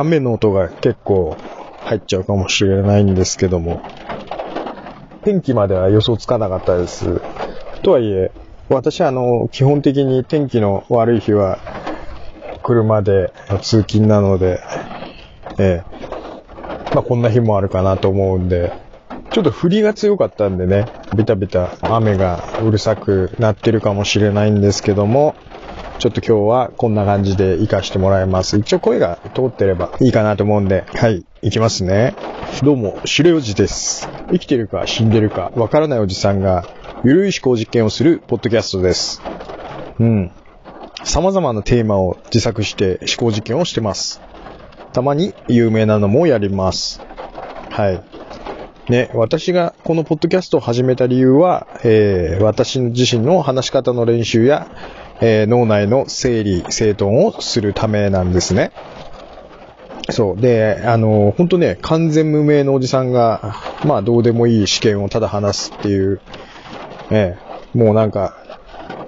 雨の音が結構入っちゃうかもしれないんですけども、天気までは予想つかなかったです。とはいえ、私はあの、基本的に天気の悪い日は、車で通勤なので、ええ、まあこんな日もあるかなと思うんで、ちょっと降りが強かったんでね、ビタビタ雨がうるさくなってるかもしれないんですけども、ちょっと今日はこんな感じで活かしてもらいます。一応声が通ってればいいかなと思うんで、はい、行きますね。どうも、白おじです。生きてるか死んでるかわからないおじさんが、ゆるい思考実験をするポッドキャストです。うん。様々なテーマを自作して思考実験をしてます。たまに有名なのもやります。はい。ね、私がこのポッドキャストを始めた理由は、えー、私自身の話し方の練習や、えー、脳内の整理、整頓をするためなんですね。そう。で、あの、本当ね、完全無名のおじさんが、まあ、どうでもいい試験をただ話すっていう、ええ、もうなんか、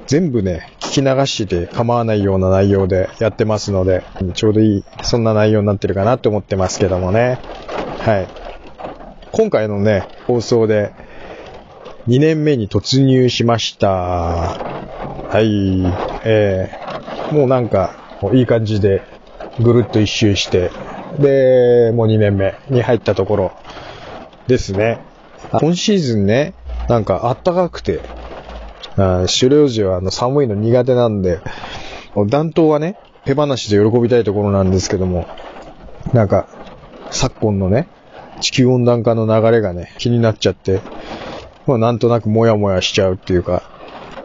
全部ね、聞き流して構わないような内容でやってますので、ちょうどいい、そんな内容になってるかなって思ってますけどもね。はい。今回のね、放送で、2年目に突入しました。はい、えー、もうなんか、いい感じで、ぐるっと一周して、で、もう2年目に入ったところですね。今シーズンね、なんかあったかくて、あ狩猟時はあの寒いの苦手なんで、暖冬はね、手放しで喜びたいところなんですけども、なんか、昨今のね、地球温暖化の流れがね、気になっちゃって、まあなんとなくモヤモヤしちゃうっていうか、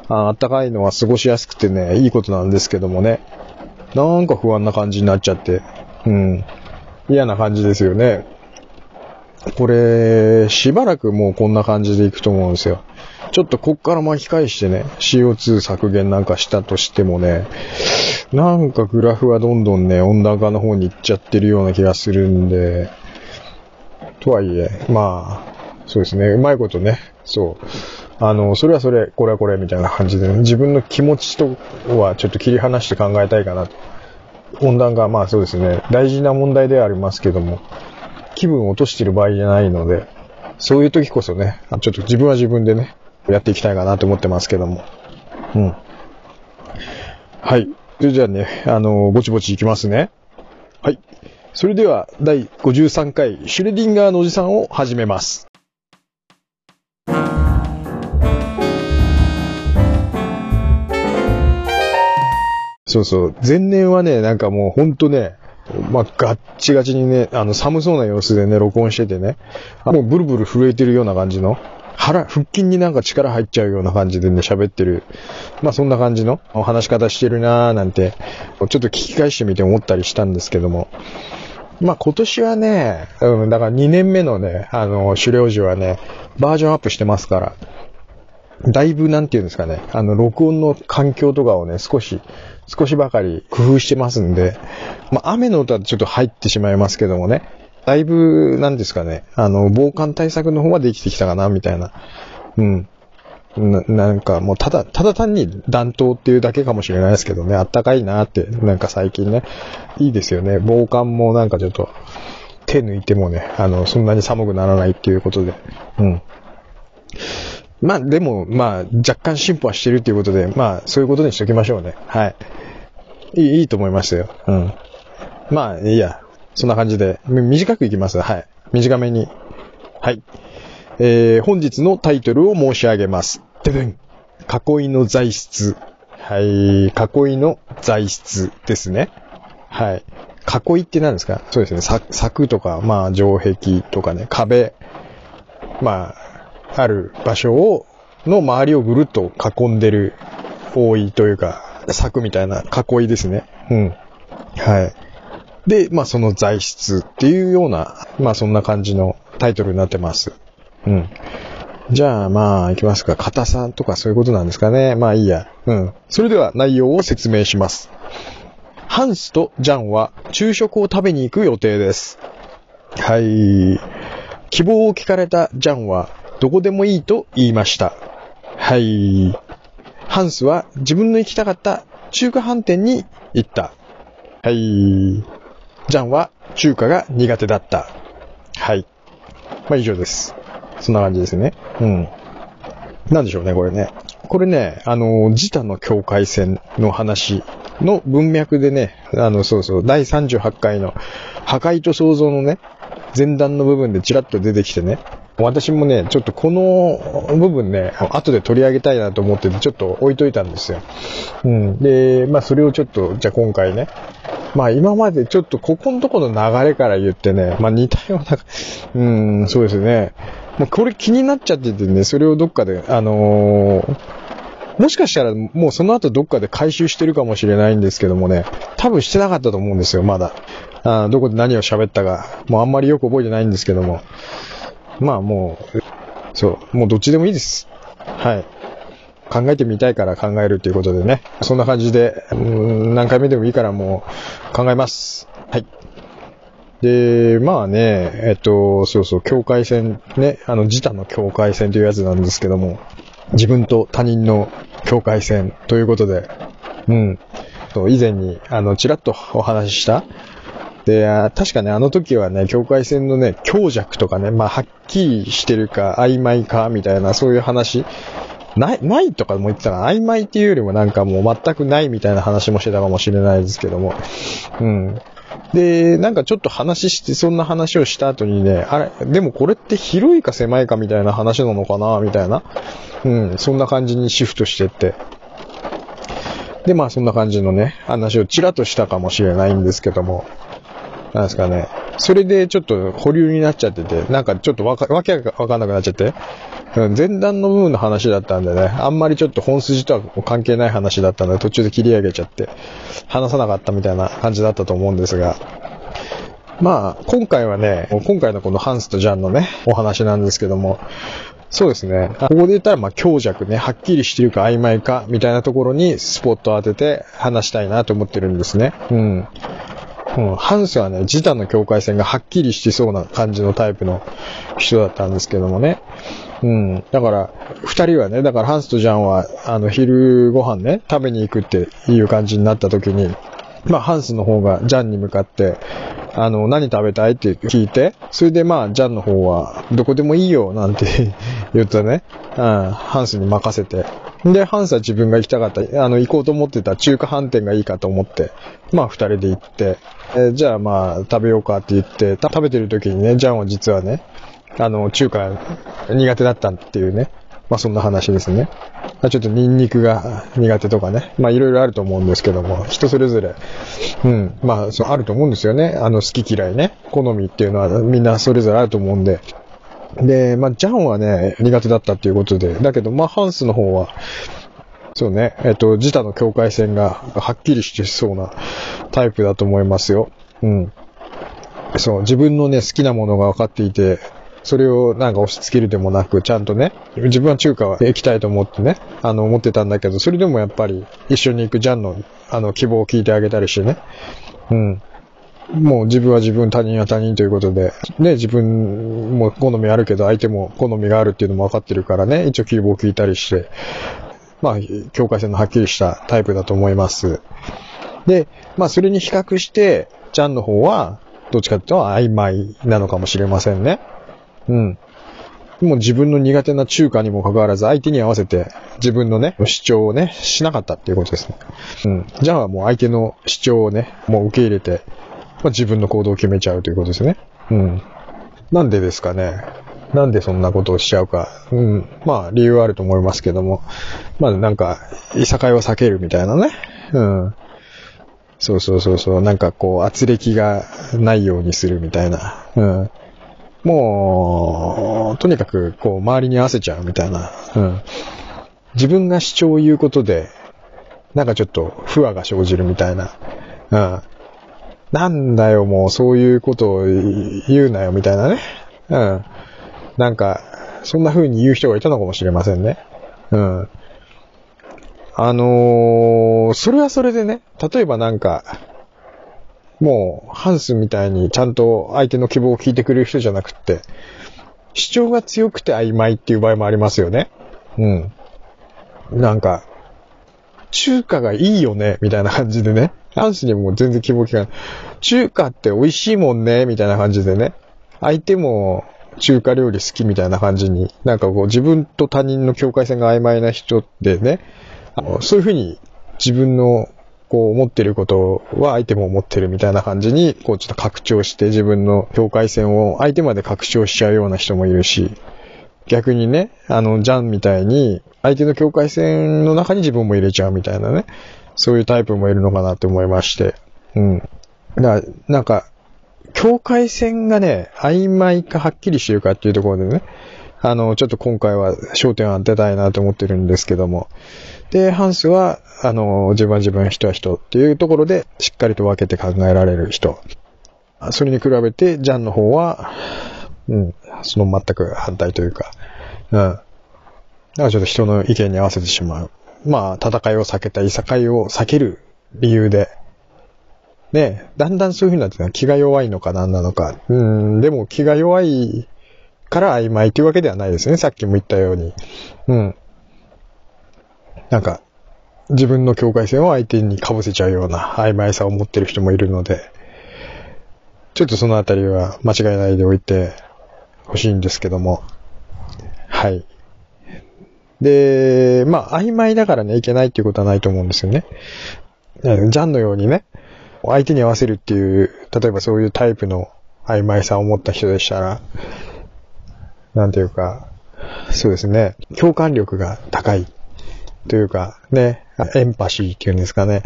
あったかいのは過ごしやすくてね、いいことなんですけどもね。なんか不安な感じになっちゃって。うん。嫌な感じですよね。これ、しばらくもうこんな感じでいくと思うんですよ。ちょっとこっから巻き返してね、CO2 削減なんかしたとしてもね、なんかグラフはどんどんね、温暖化の方に行っちゃってるような気がするんで、とはいえ、まあ、そうですね、うまいことね、そう。あの、それはそれ、これはこれ、みたいな感じで、ね、自分の気持ちとはちょっと切り離して考えたいかなと。温暖化、まあそうですね、大事な問題ではありますけども、気分を落としてる場合じゃないので、そういう時こそね、ちょっと自分は自分でね、やっていきたいかなと思ってますけども。うん。はい。それじゃあね、あの、ぼちぼちいきますね。はい。それでは、第53回、シュレディンガーのおじさんを始めます。そうそう。前年はね、なんかもうほんとね、まあ、ガッチガチにね、あの、寒そうな様子でね、録音しててね、もうブルブル震えてるような感じの、腹、腹筋になんか力入っちゃうような感じでね、喋ってる。まあ、そんな感じの話し方してるなーなんて、ちょっと聞き返してみて思ったりしたんですけども。まあ、今年はね、うん、だから2年目のね、あの、狩猟時はね、バージョンアップしてますから、だいぶなんていうんですかね、あの、録音の環境とかをね、少し、少しばかり工夫してますんで、まあ、雨の音はちょっと入ってしまいますけどもね、だいぶ、なんですかね、あの、防寒対策の方はできてきたかな、みたいな。うん。な、なんかもうただ、ただ単に暖冬っていうだけかもしれないですけどね、あったかいなって、なんか最近ね、いいですよね。防寒もなんかちょっと、手抜いてもね、あの、そんなに寒くならないっていうことで、うん。まあでも、まあ若干進歩はしてるっていうことで、まあそういうことにしときましょうね。はい。いい、いいと思いますよ。うん。まあいいや。そんな感じで、短くいきます。はい。短めに。はい。えー、本日のタイトルを申し上げます。ででん。囲いの材質。はい。囲いの材質ですね。はい。囲いって何ですか？そうですね。柵とか、まあ、城壁とかね、壁。まあ、ある場所を、の周りをぐるっと囲んでる覆いというか、柵みたいな囲いですね。うん。はい。で、まあその材質っていうような、まあそんな感じのタイトルになってます。うん。じゃあまあ行きますか。硬さとかそういうことなんですかね。まあいいや。うん。それでは内容を説明します。ハンスとジャンは昼食を食べに行く予定です。はい。希望を聞かれたジャンはどこでもいいと言いました。はい。ハンスは自分の行きたかった中華飯店に行った。はい。ジャンは中華が苦手だった。はい。まあ以上です。そんな感じですね。うん。なんでしょうね、これね。これね、あの、自他の境界線の話の文脈でね、あの、そうそう、第38回の破壊と創造のね、前段の部分でチラッと出てきてね、私もね、ちょっとこの部分ね、後で取り上げたいなと思ってて、ちょっと置いといたんですよ。うん。で、まあそれをちょっと、じゃあ今回ね、まあ今までちょっとここのとこの流れから言ってね、まあ似たような、うん、そうですね。もうこれ気になっちゃっててね、それをどっかで、あのー、もしかしたらもうその後どっかで回収してるかもしれないんですけどもね、多分してなかったと思うんですよ、まだ。あどこで何を喋ったか、もうあんまりよく覚えてないんですけども。まあもう、そう、もうどっちでもいいです。はい。考えてみたいから考えるということでね。そんな感じで、うん、何回目でもいいからもう考えます。はい。で、まあね、えっと、そうそう、境界線ね、あの、自他の境界線というやつなんですけども、自分と他人の境界線ということで、うん。以前に、あの、ちらっとお話しした、で、確かね、あの時はね、境界線のね、強弱とかね、まあ、はっきりしてるか、曖昧か、みたいな、そういう話、ない、ないとかも言ってたら、曖昧っていうよりもなんかもう全くないみたいな話もしてたかもしれないですけども、うん。で、なんかちょっと話して、そんな話をした後にね、あれ、でもこれって広いか狭いかみたいな話なのかな、みたいな。うん、そんな感じにシフトしてって。で、まあそんな感じのね、話をちらっとしたかもしれないんですけども、なんですかね。それでちょっと保留になっちゃってて、なんかちょっとわか、わけわかんなくなっちゃって、うん、前段の部分の話だったんでね、あんまりちょっと本筋とは関係ない話だったので途中で切り上げちゃって、話さなかったみたいな感じだったと思うんですが、まあ、今回はね、今回のこのハンスとジャンのね、お話なんですけども、そうですね。ここで言ったら、まあ、強弱ね、はっきりしてるか曖昧か、みたいなところにスポットを当てて話したいなと思ってるんですね。うん。うん、ハンスはね、自他の境界線がはっきりしてそうな感じのタイプの人だったんですけどもね。うん。だから、二人はね、だからハンスとジャンは、あの、昼ご飯ね、食べに行くっていう感じになった時に、まあ、ハンスの方がジャンに向かって、あの、何食べたいって聞いて、それでまあ、ジャンの方は、どこでもいいよ、なんて言ったね、うん、ハンスに任せて。で、ハンスは自分が行きたかった、あの、行こうと思ってた中華飯店がいいかと思って、まあ、二人で行って、えー、じゃあまあ、食べようかって言って、食べてる時にね、ジャンは実はね、あの、中華苦手だったっていうね、まあそんな話ですね。ちょっとニンニクが苦手とかね。まあいろいろあると思うんですけども、人それぞれ、うん、まあそうあると思うんですよね。あの好き嫌いね。好みっていうのはみんなそれぞれあると思うんで。で、まあジャンはね、苦手だったっていうことで、だけどまあハンスの方は、そうね、えっと、自他の境界線がはっきりしてそうなタイプだと思いますよ。うん。そう、自分のね、好きなものが分かっていて、それをなんか押し付けるでもなく、ちゃんとね、自分は中華は行きたいと思ってね、あの、思ってたんだけど、それでもやっぱり一緒に行くジャンの、あの、希望を聞いてあげたりしてね。うん。もう自分は自分、他人は他人ということで、ね、自分も好みあるけど、相手も好みがあるっていうのも分かってるからね、一応希望を聞いたりして、まあ、境界線のはっきりしたタイプだと思います。で、まあ、それに比較して、ジャンの方は、どっちかというと曖昧なのかもしれませんね。うん。もう自分の苦手な中華にもかかわらず相手に合わせて自分のね、主張をね、しなかったっていうことですね。うん。じゃあもう相手の主張をね、もう受け入れて、まあ、自分の行動を決めちゃうということですね。うん。なんでですかね。なんでそんなことをしちゃうか。うん。まあ理由はあると思いますけども。まあなんか、いさかいを避けるみたいなね。うん。そうそうそうそう。なんかこう、圧力がないようにするみたいな。うん。もう、とにかく、こう、周りに合わせちゃうみたいな。うん。自分が主張を言うことで、なんかちょっと不和が生じるみたいな。うん。なんだよ、もう、そういうことを言うなよ、みたいなね。うん。なんか、そんな風に言う人がいたのかもしれませんね。うん。あのー、それはそれでね、例えばなんか、もう、ハンスみたいにちゃんと相手の希望を聞いてくれる人じゃなくって、主張が強くて曖昧っていう場合もありますよね。うん。なんか、中華がいいよね、みたいな感じでね。ハンスにも全然希望聞かない。中華って美味しいもんね、みたいな感じでね。相手も中華料理好きみたいな感じに、なんかこう自分と他人の境界線が曖昧な人でね、あのそういうふうに自分のこう思ってることは相手も思ってるみたいな感じに、こうちょっと拡張して自分の境界線を相手まで拡張しちゃうような人もいるし、逆にね、あの、ジャンみたいに相手の境界線の中に自分も入れちゃうみたいなね、そういうタイプもいるのかなって思いまして、うん。だなんか、境界線がね、曖昧かはっきりしてるかっていうところでね、あの、ちょっと今回は焦点を当てたいなと思ってるんですけども、で、ハンスは、あの、自分は自分、人は人っていうところで、しっかりと分けて考えられる人。それに比べて、ジャンの方は、うん、その全く反対というか、うん。だからちょっと人の意見に合わせてしまう。まあ、戦いを避けたいさかいを避ける理由で、ね、だんだんそういう風になって気が弱いのか何なのか。うん、でも気が弱いから曖昧というわけではないですね。さっきも言ったように。うん。なんか、自分の境界線を相手に被せちゃうような曖昧さを持ってる人もいるので、ちょっとそのあたりは間違いないでおいてほしいんですけども。はい。で、まあ、曖昧だからね、いけないっていうことはないと思うんですよね。ジャンのようにね、相手に合わせるっていう、例えばそういうタイプの曖昧さを持った人でしたら、なんていうか、そうですね、共感力が高いというか、ね、エンパシーっていうんですかね、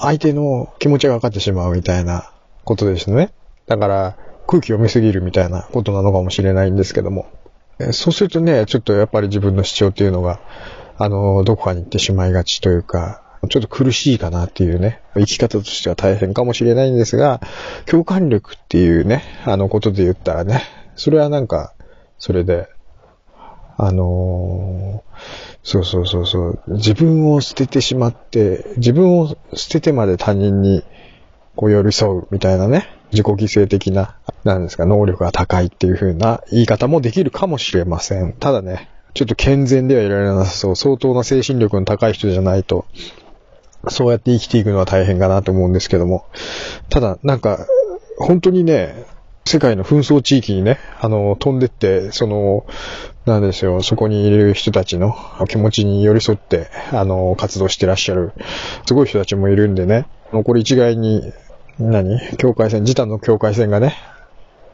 相手の気持ちが分かってしまうみたいなことですね。だから、空気読みすぎるみたいなことなのかもしれないんですけども。そうするとね、ちょっとやっぱり自分の主張っていうのが、あの、どこかに行ってしまいがちというか、ちょっと苦しいかなっていうね、生き方としては大変かもしれないんですが、共感力っていうね、あのことで言ったらね、それはなんか、それで、あのー、そうそうそうそう、自分を捨ててしまって、自分を捨ててまで他人にこう寄り添うみたいなね、自己犠牲的な、なんですか、能力が高いっていう風な言い方もできるかもしれません。ただね、ちょっと健全ではいられなさそう、相当な精神力の高い人じゃないと、そうやって生きていくのは大変かなと思うんですけども。ただ、なんか、本当にね、世界の紛争地域にね、あの、飛んでって、その、なんですよ、そこにいる人たちの気持ちに寄り添って、あの、活動してらっしゃる、すごい人たちもいるんでね、残り一概に、何？境界線、自他の境界線がね、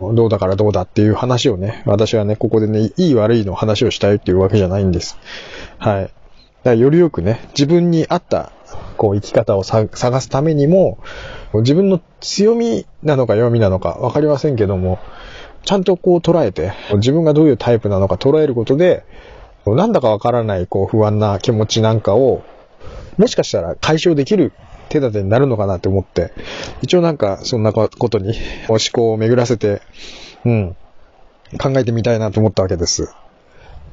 どうだからどうだっていう話をね、私はね、ここでね、いい悪いの話をしたいっていうわけじゃないんです。はい。だからよりよくね、自分に合ったこう生き方を探すためにも、自分の強みなのか弱みなのかわかりませんけども、ちゃんとこう捉えて、自分がどういうタイプなのか捉えることで、なんだかわからないこう不安な気持ちなんかを、もしかしたら解消できる手立てになるのかなって思って、一応なんかそんなことに思考を巡らせて、うん、考えてみたいなと思ったわけです。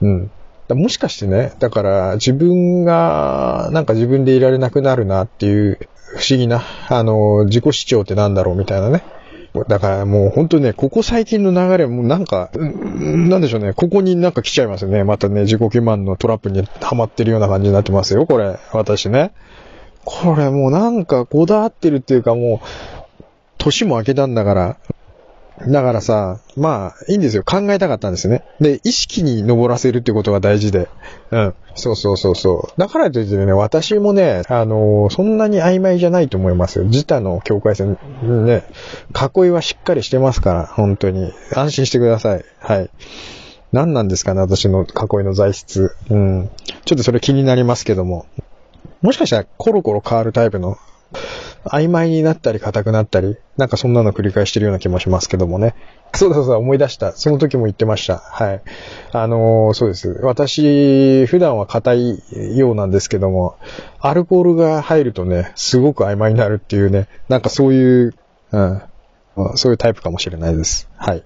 うん。もしかしてね、だから自分が、なんか自分でいられなくなるなっていう不思議な、あの、自己主張ってなんだろうみたいなね。だからもう本当ね、ここ最近の流れもなんか、なんでしょうね、ここになんか来ちゃいますよね。またね、自己欺瞞のトラップにはまってるような感じになってますよ、これ。私ね。これもうなんかこだわってるっていうかもう、年も明けたんだから、だからさ、まあ、いいんですよ。考えたかったんですね。で、意識に登らせるってことが大事で。うん。そうそうそうそう。だからといってね、私もね、あのー、そんなに曖昧じゃないと思いますよ。自他の境界線、ね、囲いはしっかりしてますから、本当に。安心してください。はい。何なんですかね、私の囲いの材質。うん。ちょっとそれ気になりますけども。もしかしたらコロコロ変わるタイプの曖昧になったり硬くなったり、なんかそんなの繰り返してるような気もしますけどもね。そうだそうだ、思い出した。その時も言ってました。はい。あのー、そうです。私、普段は硬いようなんですけども、アルコールが入るとね、すごく曖昧になるっていうね、なんかそういう、うん、そういうタイプかもしれないです。はい。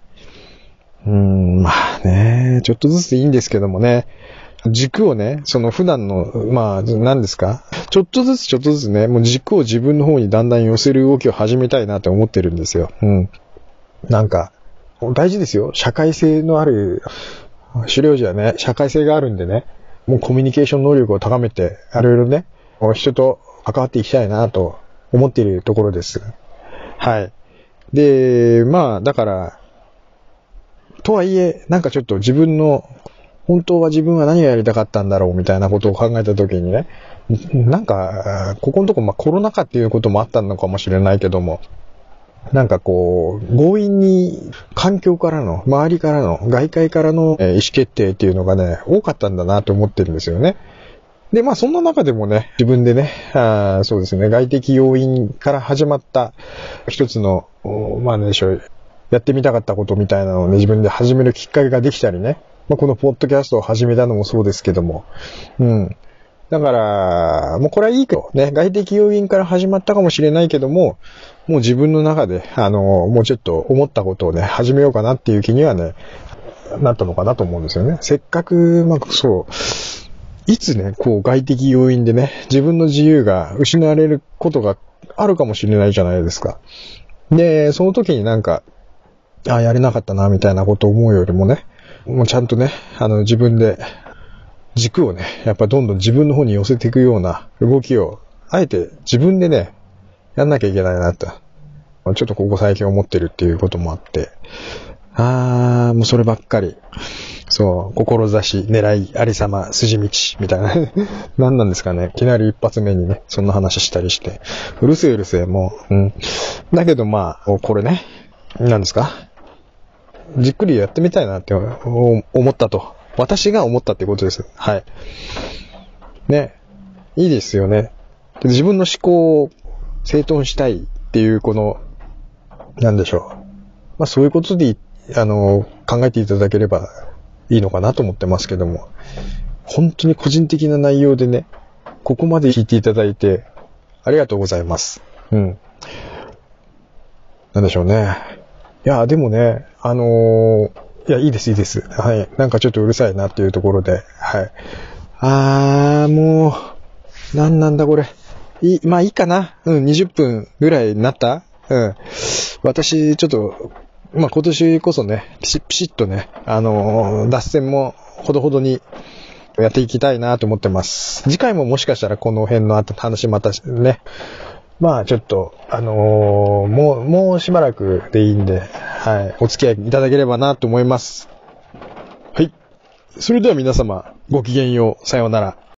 うーん、まあね、ちょっとずついいんですけどもね、軸をね、その普段の、まあ、何ですか？ちょっとずつちょっとずつね、もう軸を自分の方にだんだん寄せる動きを始めたいなって思ってるんですよ。うん。なんか、大事ですよ。社会性のある、狩猟時はね、社会性があるんでね、もうコミュニケーション能力を高めて、いろいろね、人と関わっていきたいなと思っているところです。はい。で、まあ、だから、とはいえ、なんかちょっと自分の、本当は自分は何がやりたかったんだろうみたいなことを考えたときにね、なんか、ここのとこ、まあコロナ禍っていうこともあったのかもしれないけども、なんかこう、強引に環境からの、周りからの、外界からの意思決定っていうのがね、多かったんだなと思ってるんですよね。で、まあそんな中でもね、自分でね、あそうですね、外的要因から始まった一つの、まあ何でしょう、やってみたかったことみたいなのをね、自分で始めるきっかけができたりね、まあこのポッドキャストを始めたのもそうですけども、うん。だから、もうこれはいいけど、ね、外的要因から始まったかもしれないけども、もう自分の中で、あの、もうちょっと思ったことをね、始めようかなっていう気にはね、なったのかなと思うんですよね。せっかく、まあ、そう、いつね、こう外的要因でね、自分の自由が失われることがあるかもしれないじゃないですか。で、その時になんか、ああ、やれなかったな、みたいなことを思うよりもね、もうちゃんとね、あの、自分で、軸をね、やっぱどんどん自分の方に寄せていくような動きを、あえて自分でね、やんなきゃいけないなと、ちょっとここ最近思ってるっていうこともあって、あー、もうそればっかり。そう、志、狙い、ありさま、筋道、みたいな。何なんですかね。いきなり一発目にね、そんな話したりして。うるせえうるせえ、もう。うん。だけどまあ、これね、何ですかじっくりやってみたいなって思ったと。私が思ったってことです。はい。ね。いいですよね。自分の思考を整頓したいっていう、この、なんでしょう。まあそういうことで、あの、考えていただければいいのかなと思ってますけども。本当に個人的な内容でね、ここまで聞いていただいて、ありがとうございます。うん。なんでしょうね。いや、でもね、あのーいや、いいです、いいです。はい。なんかちょっとうるさいなっていうところで、はい。あー、もう、なんなんだこれ。いい、まあいいかな。うん、20分ぐらいになったうん。私、ちょっと、まあ今年こそね、ピシッピシッとね、あのー脱線もほどほどにやっていきたいなと思ってます。次回ももしかしたらこの辺の後話またね、まあちょっと、あのーもう、もうしばらくでいいんで、はい、お付き合いいただければなと思います。はい。それでは皆様、ごきげんよう、さようなら。